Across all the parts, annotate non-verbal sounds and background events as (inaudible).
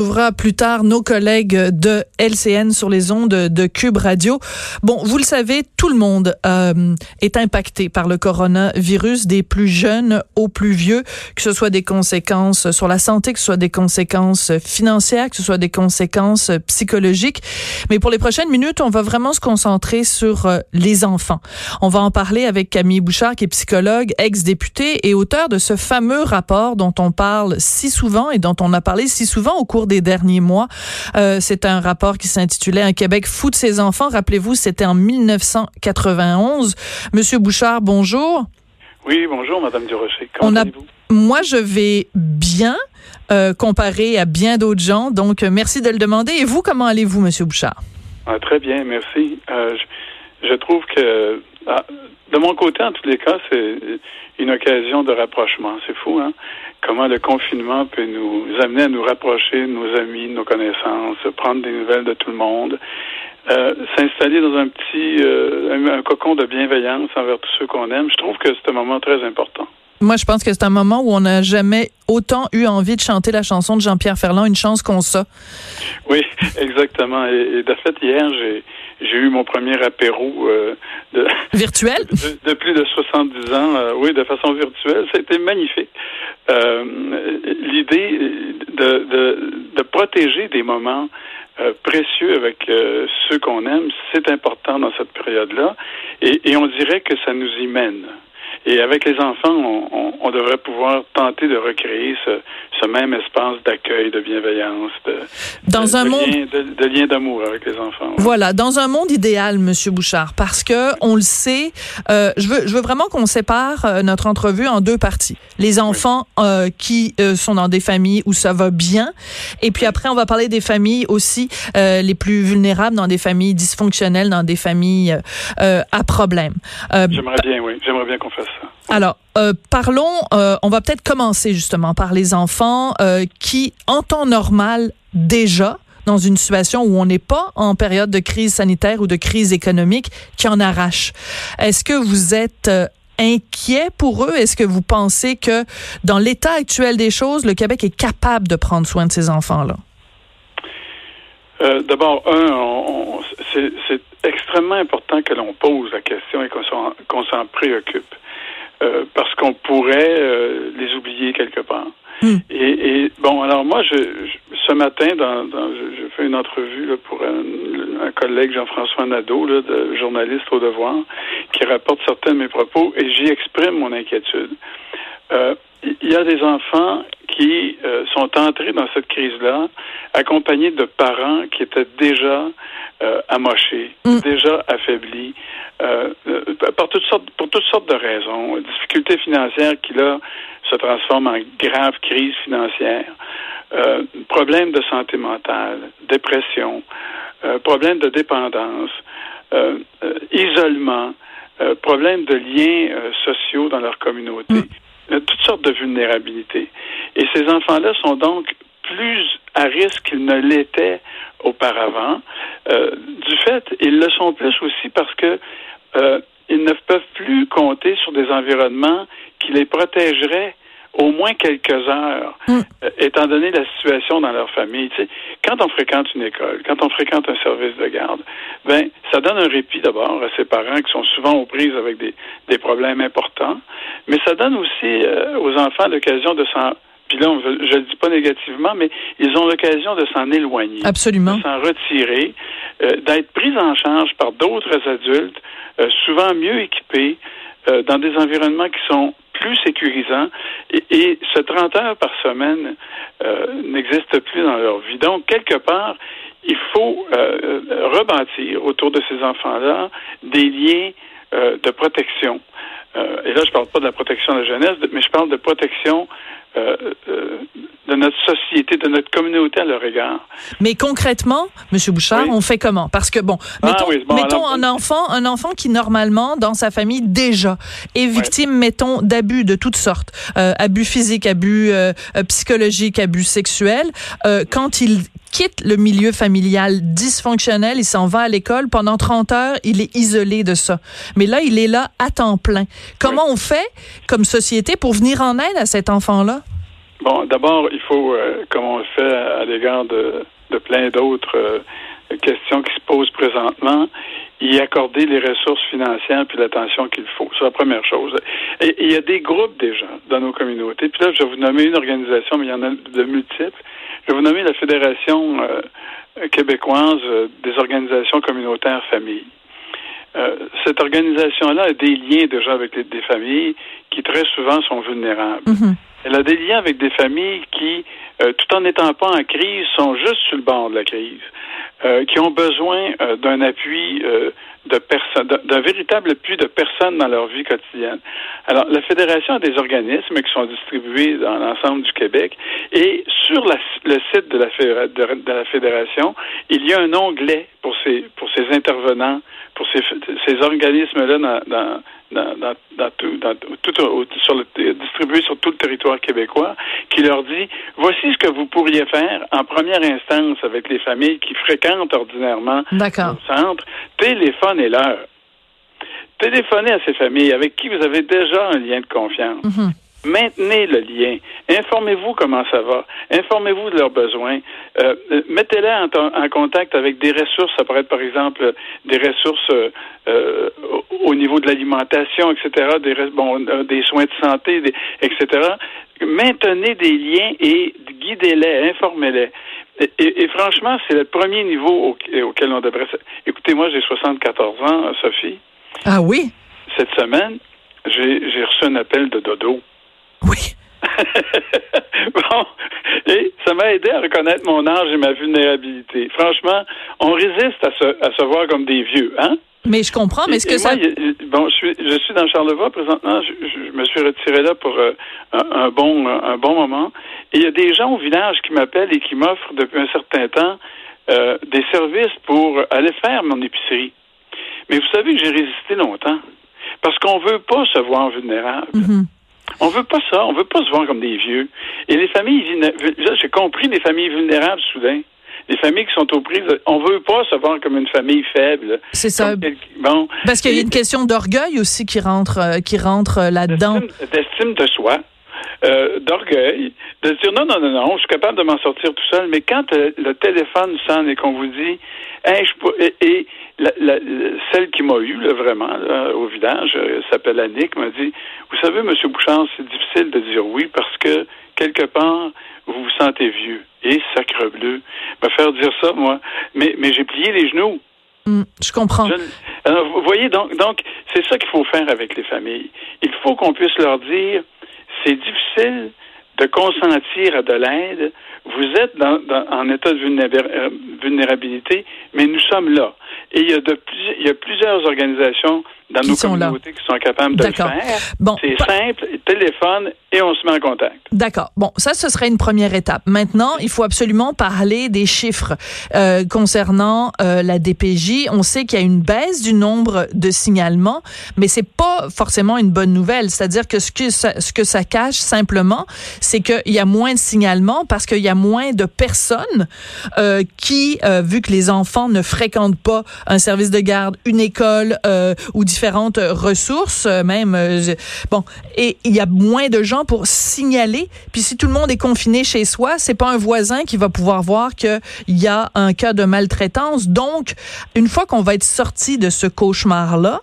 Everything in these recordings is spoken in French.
ouvrira plus tard nos collègues de LCN sur les ondes de Cube Radio. Bon, vous le savez, tout le monde euh, est impacté par le coronavirus, des plus jeunes aux plus vieux, que ce soit des conséquences sur la santé, que ce soit des conséquences financières, que ce soit des conséquences psychologiques. Mais pour les prochaines minutes, on va vraiment se concentrer sur euh, les enfants. On va en parler avec Camille Bouchard, qui est psychologue, ex-députée et auteur de ce fameux rapport dont on parle si souvent et dont on a parlé si souvent au cours des derniers mois. Euh, c'est un rapport qui s'intitulait Un Québec fou de ses enfants. Rappelez-vous, c'était en 1991. Monsieur Bouchard, bonjour. Oui, bonjour, Madame Durocher. Comment allez-vous? Moi, je vais bien, euh, comparé à bien d'autres gens. Donc, euh, merci de le demander. Et vous, comment allez-vous, Monsieur Bouchard? Ah, très bien, merci. Euh, je, je, trouve que, de mon côté, en tous les cas, c'est une occasion de rapprochement. C'est fou, hein? comment le confinement peut nous amener à nous rapprocher de nos amis, de nos connaissances, prendre des nouvelles de tout le monde, euh, s'installer dans un petit euh, un, cocon de bienveillance envers tous ceux qu'on aime. Je trouve que c'est un moment très important. Moi, je pense que c'est un moment où on n'a jamais autant eu envie de chanter la chanson de Jean-Pierre Ferland, Une chance qu'on ça. Oui, (laughs) exactement. Et, et de fait, hier, j'ai j'ai eu mon premier apéro euh, de, virtuel? (laughs) de, plus de 70 ans, euh, oui, de façon virtuelle. C'était magnifique. Euh, L'idée de, de, de, protéger des moments euh, précieux avec euh, ceux qu'on aime, c'est important dans cette période-là, et, et on dirait que ça nous y mène. Et avec les enfants, on, on, on, devrait pouvoir tenter de recréer ce, ce même espace d'accueil, de bienveillance, de, dans de, un de monde lien, de, lien d'amour avec les enfants. Voilà, dans un monde idéal, Monsieur Bouchard, parce que on le sait, euh, je veux, je veux vraiment qu'on sépare euh, notre entrevue en deux parties. Les enfants oui. euh, qui euh, sont dans des familles où ça va bien, et puis après on va parler des familles aussi euh, les plus vulnérables, dans des familles dysfonctionnelles, dans des familles à problème. J'aimerais bien, oui, j'aimerais bien qu'on fasse ça. Alors, euh, parlons, euh, on va peut-être commencer justement par les enfants euh, qui, en temps normal, déjà, dans une situation où on n'est pas en période de crise sanitaire ou de crise économique, qui en arrache. Est-ce que vous êtes inquiet pour eux? Est-ce que vous pensez que dans l'état actuel des choses, le Québec est capable de prendre soin de ces enfants-là? Euh, D'abord, un, c'est extrêmement important que l'on pose la question et qu'on s'en préoccupe. Euh, parce qu'on pourrait euh, les oublier quelque part. Mm. Et, et, bon, alors moi, je, je ce matin, dans, dans, je, je, fais une entrevue là, pour un, un collègue Jean-François Nadeau, là, de, journaliste au devoir, qui rapporte certains de mes propos, et j'y exprime mon inquiétude. Euh, il y a des enfants qui euh, sont entrés dans cette crise-là, accompagnés de parents qui étaient déjà euh, amochés, mm. déjà affaiblis, euh, par toutes sortes, pour toutes sortes de raisons. Difficultés financières qui, là, se transforment en grave crise financière, euh, problèmes de santé mentale, dépression, euh, problèmes de dépendance, euh, isolement, problèmes de liens sociaux dans leur communauté, mm. Toutes sortes de vulnérabilités. Et ces enfants-là sont donc plus à risque qu'ils ne l'étaient auparavant. Euh, du fait, ils le sont plus aussi parce que euh, ils ne peuvent plus compter sur des environnements qui les protégeraient au moins quelques heures, mm. euh, étant donné la situation dans leur famille. Tu sais, quand on fréquente une école, quand on fréquente un service de garde, ben ça donne un répit d'abord à ces parents qui sont souvent aux prises avec des, des problèmes importants, mais ça donne aussi euh, aux enfants l'occasion de s'en puis là, je ne le dis pas négativement, mais ils ont l'occasion de s'en éloigner, Absolument. de s'en retirer, euh, d'être pris en charge par d'autres adultes, souvent mieux équipés, euh, dans des environnements qui sont plus sécurisants. Et, ce 30 heures par semaine euh, n'existe plus dans leur vie. Donc, quelque part, il faut euh, rebâtir autour de ces enfants-là des liens de protection. Et là, je ne parle pas de la protection de la jeunesse, mais je parle de protection de notre société, de notre communauté à leur égard. Mais concrètement, Monsieur Bouchard, on fait comment? Parce que bon, ah mettons, mettons un enfant, un enfant qui normalement dans sa famille déjà est victime, mettons, d'abus de toutes sortes, euh, abus physiques, abus euh, euh, psychologiques, abus sexuels. quand il quitte le milieu familial dysfonctionnel, il s'en va à l'école pendant 30 heures, il est isolé de ça. Mais là, il est là à temps plein. Comment on fait comme société pour venir en aide à cet enfant-là? Bon, d'abord, il faut, euh, comme on le fait à, l'égard de, de, plein d'autres euh, questions qui se posent présentement, y accorder les ressources financières puis l'attention qu'il faut. C'est la première chose. Et il y a des groupes déjà dans nos communautés. Puis là, je vais vous nommer une organisation, mais il y en a de multiples. Je vais vous nommer la Fédération euh, québécoise des organisations communautaires familles. Cette organisation-là a des liens déjà avec des familles qui très souvent sont vulnérables. Mm-hmm. Elle a des liens avec des familles qui, euh, tout en n'étant pas en crise, sont juste sur le bord de la crise, euh, qui ont besoin euh, d'un appui de personnes, d'un véritable appui de personnes dans leur vie quotidienne. Alors, la Fédération a des organismes qui sont distribués dans l'ensemble du Québec et sur le site de la, de, la Fédération, il y a un onglet pour ces, pour ces intervenants, pour ces, ces organismes-là dans, dans dans, dans, dans tout, dans, tout sur le, distribué sur tout le territoire québécois, qui leur dit voici ce que vous pourriez faire en première instance avec les familles qui fréquentent ordinairement le centre. Téléphonez-leur. Téléphonez à ces familles avec qui vous avez déjà un lien de confiance. Mm-hmm. Maintenez le lien. Informez-vous comment ça va. Informez-vous de leurs besoins. Euh, Mettez-les en, contact avec des ressources. Ça pourrait être, par exemple, des ressources euh, au niveau de l'alimentation, etc., des, bon, euh, des soins de santé, etc. Maintenez des liens et guidez-les, informez-les. Et, franchement, c'est le premier niveau auquel on devrait... Écoutez, moi, j'ai 74 ans, Sophie. Ah oui? Cette semaine, j'ai reçu un appel de Dodo. Oui. (laughs) bon, et ça m'a aidé à reconnaître mon âge et ma vulnérabilité. Franchement, on résiste à se, à se voir comme des vieux, hein? Mais je comprends, mais est-ce que ça... bon, je suis, je suis dans Charlevoix présentement. Je, me suis retiré là pour euh, un, bon, un bon moment. Et il y a des gens au village qui m'appellent et qui m'offrent depuis un certain temps euh, des services pour aller faire mon épicerie. Mais vous savez que j'ai résisté longtemps parce qu'on veut pas se voir vulnérable. Mm-hmm. On veut pas ça. On veut pas se voir comme des vieux. Et les familles, j'ai compris des familles vulnérables soudain. Les familles qui sont aux prises, on veut pas se voir comme une famille faible. C'est ça. Bon. Parce qu'il y a une question d'orgueil aussi qui rentre, euh, qui rentre euh, là-dedans. D'estime de soi. Euh, d'orgueil, de dire non, non, non, non, je suis capable de m'en sortir tout seul, mais quand le téléphone sonne et qu'on vous dit, hey, je, et, et la, la, celle qui m'a eu là, vraiment au village euh, s'appelle Annick, m'a dit Vous savez, M. Bouchard, c'est difficile de dire oui parce que quelque part, vous vous sentez vieux. Et sacre bleu. Me faire dire ça, moi. Mais, mais j'ai plié les genoux. Hmm, je comprends. vous voyez, donc, donc c'est ça qu'il faut faire avec les familles. Il faut qu'on puisse leur dire c'est difficile de consentir à de l'aide. Vous êtes dans, en état de euh, vulnérabilité, mais nous sommes là. Et il y a, de, il y a plusieurs organisations dans nos communautés qui sont capables de le faire. Bon, c'est simple, téléphone et on se met en contact. D'accord. Bon, ça, ce serait une première étape. Maintenant, il faut absolument parler des chiffres euh, concernant euh, la DPJ. On sait qu'il y a une baisse du nombre de signalements, mais c'est pas forcément une bonne nouvelle. C'est-à-dire que ce que ça, ce que ça cache simplement, c'est qu'il y a moins de signalements parce qu'il y a moins de personnes euh, qui, euh, vu que les enfants ne fréquentent pas un service de garde, une école euh, ou différentes ressources, euh, même euh, bon, et il y a moins de gens pour signaler. Puis si tout le monde est confiné chez soi, c'est pas un voisin qui va pouvoir voir qu'il y a un cas de maltraitance. Donc, une fois qu'on va être sorti de ce cauchemar là,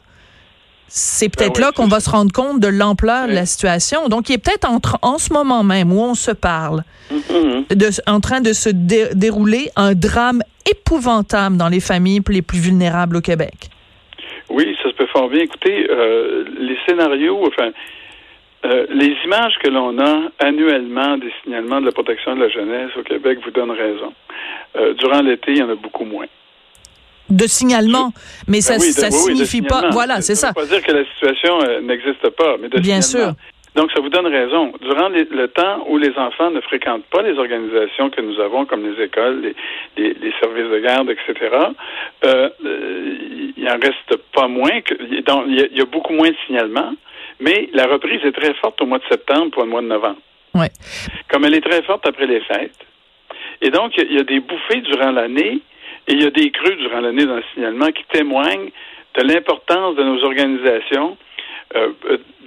c'est peut-être ben là qu'on va se rendre compte de l'ampleur de la situation. Donc, il est peut-être en, ce moment même où on se parle, mm-hmm. en train de se dérouler un drame épouvantable dans les familles les plus vulnérables au Québec. Oui, peut fort bien. Écoutez, euh, les scénarios, enfin, euh, les images que l'on a annuellement des signalements de la protection de la jeunesse au Québec vous donnent raison. Euh, durant l'été, il y en a beaucoup moins. De signalements, mais ça, ne ben signifie pas. Voilà, c'est ça. Ça veut pas dire que la situation n'existe pas, mais de Bien sûr. Donc, ça vous donne raison. Durant le temps où les enfants ne fréquentent pas les organisations que nous avons, comme les écoles, les, services de garde, etc., euh, il en reste pas moins que. il, y a, beaucoup moins de signalements, mais la reprise est très forte au mois de septembre pour le mois de novembre. Ouais. Comme elle est très forte après les fêtes. Et donc, il y a des bouffées durant l'année et il y a des creux durant l'année dans le signalement qui témoignent de l'importance de nos organisations euh,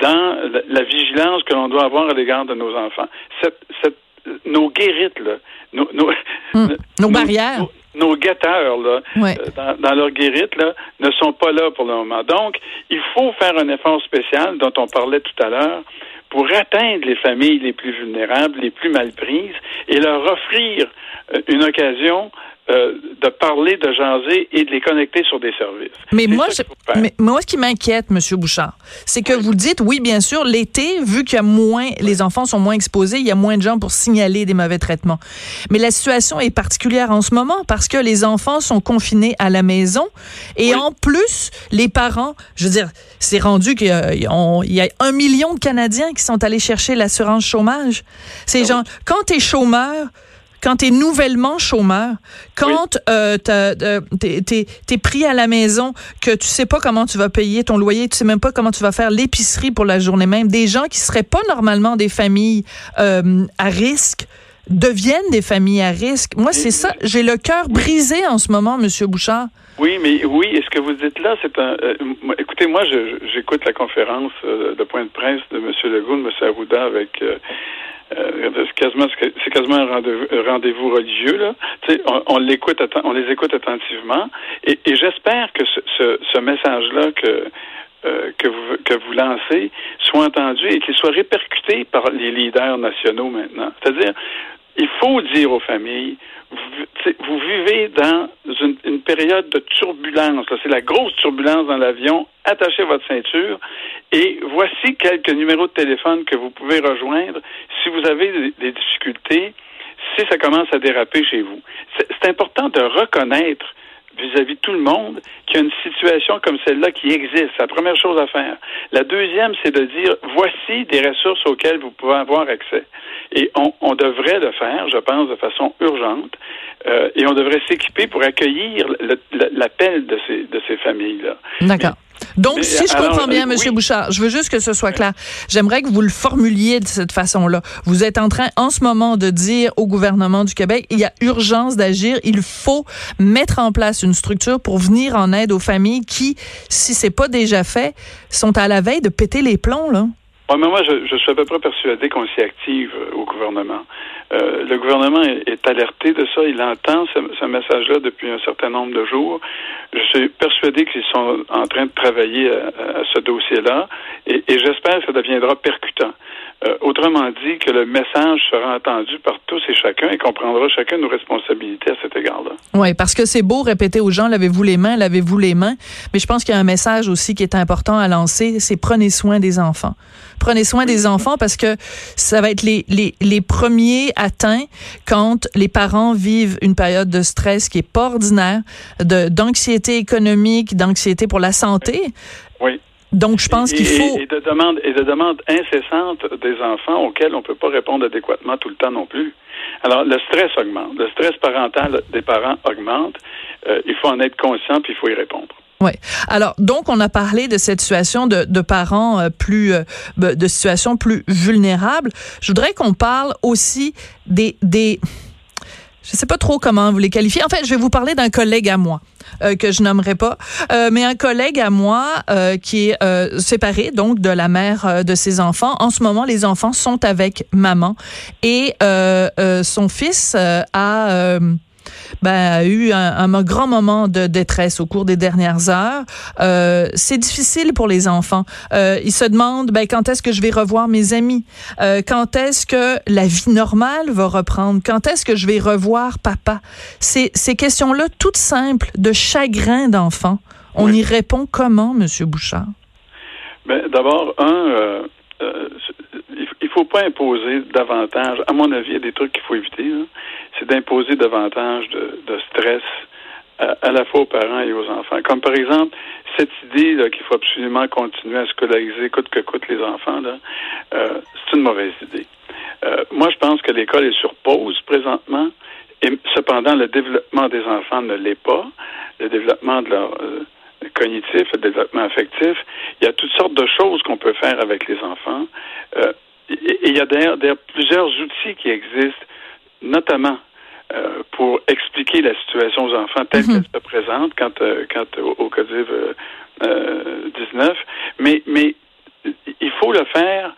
dans la, vigilance que l'on doit avoir à l'égard de nos enfants. Cette, cette, nos guérites, là, nos, nos, hum, barrières. Nos, guetteurs, là, euh, dans, leur guérite, là, ne sont pas là pour le moment. Donc, il faut faire un effort spécial dont on parlait tout à l'heure pour atteindre les familles les plus vulnérables, les plus mal prises, et leur offrir euh, une occasion euh, de parler, de jaser et de les connecter sur des services. Mais moi, mais moi, ce qui m'inquiète, Monsieur Bouchard, c'est que vous dites, oui, bien sûr, l'été, vu qu'il y a moins, les enfants sont moins exposés, il y a moins de gens pour signaler des mauvais traitements. Mais la situation est particulière en ce moment parce que les enfants sont confinés à la maison et en plus, les parents, je veux dire, c'est rendu qu'il y, a un million de Canadiens qui sont allés chercher l'assurance chômage. Ces ah gens, quand tu es chômeur, quand tu es nouvellement chômeur, quand euh, euh tu es, pris à la maison, que tu sais pas comment tu vas payer ton loyer, tu sais même pas comment tu vas faire l'épicerie pour la journée même, des gens qui seraient pas normalement des familles euh, à risque deviennent des familles à risque. Moi, c'est ça. J'ai le cœur brisé en ce moment, Monsieur Bouchard. Oui, mais oui, et ce que vous dites là, c'est un. Euh, écoutez, moi, j'écoute la conférence de point de presse de M. Legault, de M. Arruda avec euh, c'est quasiment, un rendez-vous religieux là. on, on les écoute attentivement, et, j'espère que ce, message-là que euh, que vous lancez soit entendu et qu'il soit répercuté par les leaders nationaux maintenant. C'est-à-dire, il faut dire aux familles, vous, vous vivez dans une, une, période de turbulence. C'est la grosse turbulence dans l'avion. Attachez votre ceinture et voici quelques numéros de téléphone que vous pouvez rejoindre si vous avez des, difficultés, si ça commence à déraper chez vous. C'est important de reconnaître vis-à-vis de tout le monde qu'il y a une situation comme celle-là qui existe. C'est la première chose à faire. La deuxième, c'est de dire voici des ressources auxquelles vous pouvez avoir accès. Et on, on devrait le faire, je pense, de façon urgente. Euh, et on devrait s'équiper pour accueillir l'appel de ces, de ces familles-là. D'accord. Donc, si je comprends bien, euh, Monsieur Bouchard, je veux juste que ce soit clair. J'aimerais que vous le formuliez de cette façon-là. Vous êtes en train, en ce moment, de dire au gouvernement du Québec, il y a urgence d'agir. Il faut mettre en place une structure pour venir en aide aux familles qui, si c'est pas déjà fait, sont à la veille de péter les plombs, là. Oui, mais moi, je, je, suis à peu près persuadé qu'on s'y active euh, au gouvernement. Euh, le gouvernement est, alerté de ça. Il entend ce, message-là depuis un certain nombre de jours. Je suis persuadé qu'ils sont en train de travailler à, ce dossier-là et, et j'espère que ça deviendra percutant. Euh, autrement dit, que le message sera entendu par tous et chacun et qu'on prendra chacun nos responsabilités à cet égard-là. Oui, parce que c'est beau répéter aux gens, lavez-vous les mains, lavez-vous les mains, mais je pense qu'il y a un message aussi qui est important à lancer, c'est prenez soin des enfants. Prenez soin des enfants parce que ça va être les, les, les premiers atteints quand les parents vivent une période de stress qui est pas ordinaire, d'anxiété économique, d'anxiété pour la santé. Oui. Donc, je pense qu'il faut... Et, de demandes et de demandes incessantes des enfants auxquels on ne peut pas répondre adéquatement tout le temps non plus. Alors, le stress augmente. Le stress parental des parents augmente. Euh, il faut en être conscient, puis il faut y répondre. Oui. Alors, donc, on a parlé de cette situation de, de parents euh, plus, euh, de situations plus vulnérables. Je voudrais qu'on parle aussi des, des, je sais pas trop comment vous les qualifier. En fait, je vais vous parler d'un collègue à moi. Euh, que je nommerai pas, euh, mais un collègue à moi euh, qui est euh, séparé donc de la mère de ses enfants. En ce moment, les enfants sont avec maman et son fils a ben, a eu un, un, grand moment de détresse au cours des dernières heures. Euh, c'est difficile pour les enfants. Euh, ils se demandent ben, quand est-ce que je vais revoir mes amis, euh, quand est-ce que la vie normale va reprendre, quand est-ce que je vais revoir papa? Ces, ces questions-là, toutes simples, de chagrin d'enfant, on y répond comment, Monsieur Bouchard? Ben, D'abord, un, il faut pas imposer davantage. À mon avis, il y a des trucs qu'il faut éviter. C'est d'imposer davantage de, stress à, la fois aux parents et aux enfants. Comme par exemple, cette idée qu'il faut absolument continuer à scolariser coûte que coûte les enfants, euh, c'est une mauvaise idée. Euh, moi, je pense que l'école est sur pause présentement, et cependant, le développement des enfants ne l'est pas. Le développement de leur euh, cognitif, le développement affectif, il y a toutes sortes de choses qu'on peut faire avec les enfants. Euh, et il y a d'ailleurs plusieurs outils qui existent, notamment euh, pour expliquer la situation aux enfants telle mhm. qu'elle se présente quand, euh, quand au, CODIV 19. Mais, mais il faut le faire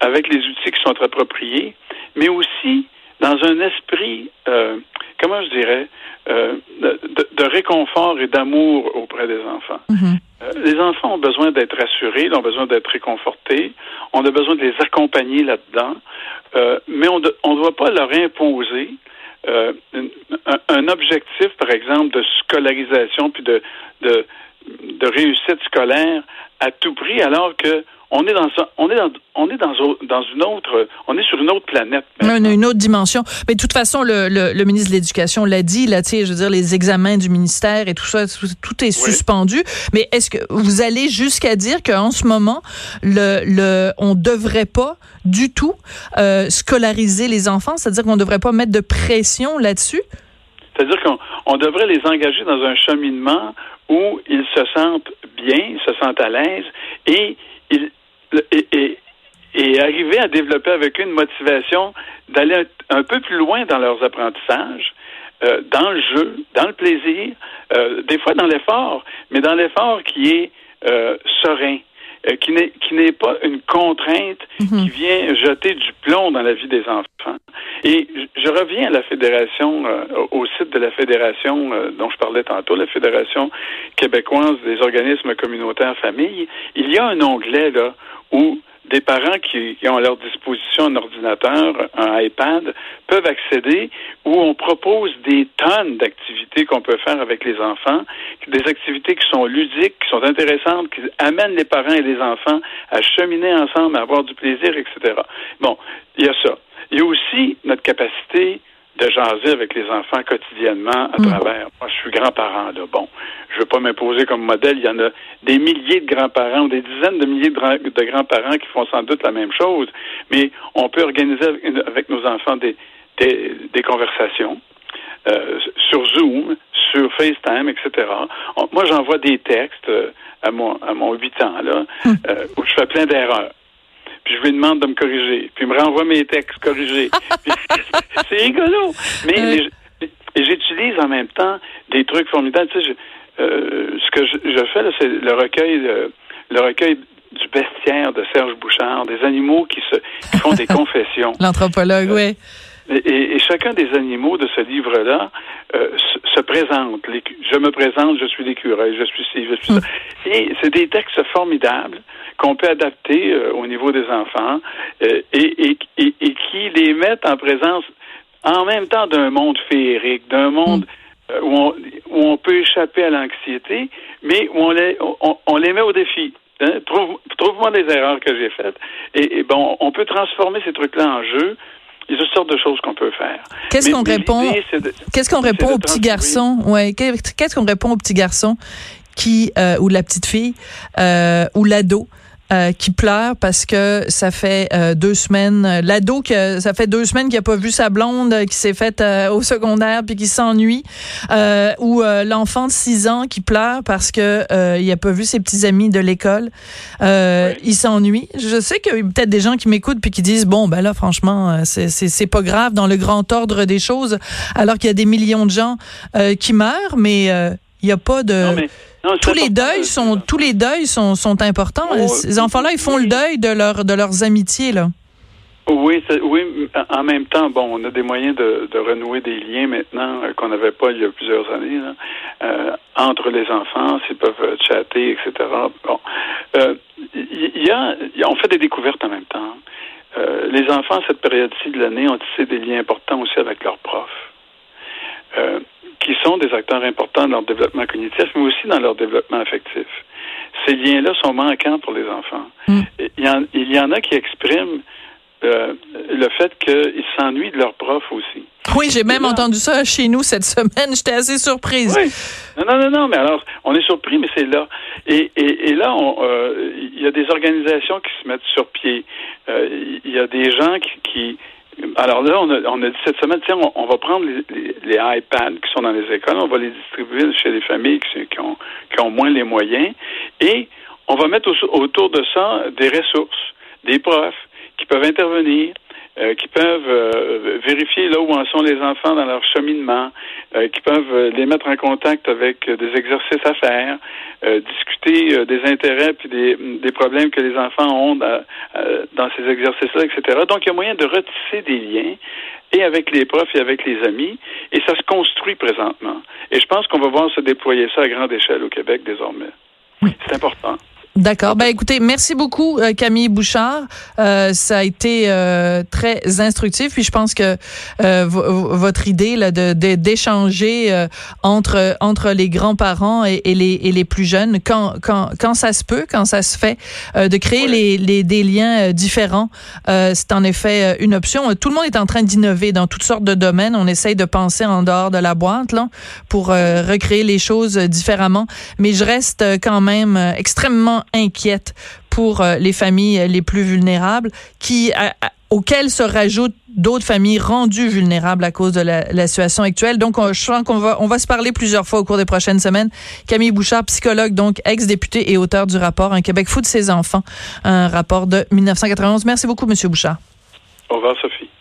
avec les outils qui sont appropriés, mais aussi dans un esprit, comment je dirais, de, réconfort et d'amour auprès des enfants. Mhm. les enfants ont besoin d'être rassurés, ils ont besoin d'être réconfortés, on a besoin de les accompagner là-dedans, mais on ne doit pas leur imposer euh, un, objectif, par exemple, de scolarisation puis de, de, de réussite scolaire à tout prix, alors que on est dans on est dans on est dans, dans une autre on est sur une autre planète. Une, une autre dimension. Mais de toute façon, le, le, ministre de l'Éducation l'a dit là, je veux dire les examens du ministère et tout ça, tout, est suspendu. Mais est-ce que vous allez jusqu'à dire qu'en ce moment, le le on devrait pas du tout euh, scolariser les enfants, c'est-à-dire qu'on devrait pas mettre de pression là-dessus? C'est-à-dire qu'on on devrait les engager dans un cheminement où ils se sentent bien, ils se sentent à l'aise et ils et, arriver à développer avec eux une motivation d'aller un, peu plus loin dans leurs apprentissages, euh, dans le jeu, dans le plaisir, euh, des fois dans l'effort, mais dans l'effort qui est euh, serein. Qui n'est qui n'est pas une contrainte mhm. qui vient jeter du plomb dans la vie des enfants. Et je reviens à la fédération, au site de la fédération dont je parlais tantôt, la fédération québécoise des organismes communautaires familles. Il y a un onglet là où des parents qui, ont à leur disposition un ordinateur, un iPad, peuvent accéder, où on propose des tonnes d'activités qu'on peut faire avec les enfants, des activités qui sont ludiques, qui sont intéressantes, qui amènent les parents et les enfants à cheminer ensemble, à avoir du plaisir, etc. Bon, il y a ça. Il y a aussi notre capacité de jaser avec les enfants quotidiennement à mm. travers. Moi, je suis grand-parent, là. Bon, je veux pas m'imposer comme modèle. Il y en a des milliers de grands-parents ou des dizaines de milliers de, grands-parents qui font sans doute la même chose. Mais on peut organiser avec, nos enfants des, des, conversations. Euh, sur Zoom, sur FaceTime, etc. moi, j'envoie des textes euh, à mon à mon 8 ans là, mm. euh, où je fais plein d'erreurs puis je lui demande de me corriger, puis il me renvoie mes textes corrigés. (laughs) (laughs) c'est rigolo. Mais, j'utilise en même temps des trucs formidables. Tu sais, euh, ce que je, fais, c'est le recueil, le recueil du bestiaire de Serge Bouchard, des animaux qui se font des (laughs) confessions. L'anthropologue, euh, oui. Et, chacun des animaux de ce livre-là euh, se, présente. Je me présente, je suis l'écureuil, je suis ci, je suis ça. Hmm. Et c'est des textes formidables qu'on peut adapter euh, niveau des enfants euh, et, et, et, qui les mettent en présence en même temps d'un monde féerique, d'un monde euh, où, on, où, on, peut échapper à l'anxiété, mais où on les, on, les met au défi. Hein? Trouve, moi des erreurs que j'ai faites. Et, bon, on peut transformer ces trucs-là en jeu. Il y a toutes sortes de choses qu'on peut faire. Qu'est-ce qu'on répond Qu'est-ce qu'on répond aux petits garçons Ouais, qu'est-ce qu'on répond aux petits garçons qui ou la petite fille ou l'ado euh, qui pleure parce que ça fait euh, deux semaines, l'ado que ça fait deux semaines qu'il a pas vu sa blonde qui s'est faite euh, au secondaire puis qui s'ennuie, ou l'enfant de six ans qui pleure parce que il a pas vu ses petits amis de l'école, il s'ennuie. Je sais qu'il y a peut-être des gens qui m'écoutent puis qui disent bon ben là franchement c'est c'est pas grave dans le grand ordre des choses alors qu'il y a des millions de gens qui meurent mais il y a pas de tous les deuils sont tous les deuils sont, sont importants. Oh, Ces enfants-là, ils font le deuil de leur de leurs amitiés là. Oui, oui. En même temps, bon, on a des moyens de, de renouer des liens maintenant euh, qu'on n'avait pas il y a plusieurs années là, euh, entre les enfants, s'ils peuvent euh, chatter, etc. Bon, il y, a, on fait des découvertes en même temps. les enfants, cette période-ci de l'année, ont tissé des liens importants aussi avec leurs profs qui sont des acteurs importants dans leur développement cognitif, mais aussi dans leur développement affectif. Ces liens-là sont manquants pour les enfants. Mm. Il, y en, il, y en, a qui expriment euh, le fait qu'ils s'ennuient de leurs profs aussi. Oui, j'ai même entendu ça chez nous cette (laughs) semaine. J'étais assez surprise. Oui. Non, non, non, non, mais alors, on est surpris, mais c'est là. Et, et, et là, euh, il y a des organisations qui se mettent sur pied. Il y a des gens qui, qui alors là, on a, on a dit cette semaine, tiens, on, va prendre les, iPads qui sont dans les écoles, on va les distribuer chez les familles qui, qui, ont, qui ont moins les moyens, et on va mettre autour de ça des ressources, des profs qui peuvent intervenir, euh, qui peuvent euh, vérifier là où en sont les enfants dans leur cheminement, euh, qui peuvent les mettre en contact avec des exercices à faire, discuter des intérêts puis des, des, problèmes que les enfants ont dans, dans ces exercices-là, etc. Donc, il y a moyen de retisser des liens et avec les profs et avec les amis, et ça se construit présentement. Et je pense qu'on va voir se déployer ça à grande échelle au Québec désormais. C'est important. D'accord. Ben écoutez, merci beaucoup euh, Camille Bouchard. Euh, ça a été euh, très instructif. Puis je pense que euh, votre idée là de d'échanger euh, entre entre les grands-parents et, et, les et les plus jeunes, quand quand quand ça se peut, quand ça se fait, de créer les, les des liens différents, c'est en effet une option. Tout le monde est en train d'innover dans toutes sortes de domaines. On essaye de penser en dehors de la boîte là pour recréer les choses différemment. Mais je reste quand même extrêmement inquiète pour euh, les familles les plus vulnérables qui auxquelles se rajoutent d'autres familles rendues vulnérables à cause de la, situation actuelle. Donc, je sens qu'on va, on va se parler plusieurs fois au cours des prochaines semaines. Camille Bouchard, psychologue, donc ex-député et auteur du rapport Un Québec fou de ses enfants, un rapport de 1991. Merci beaucoup, Monsieur Bouchard. Au revoir, Sophie.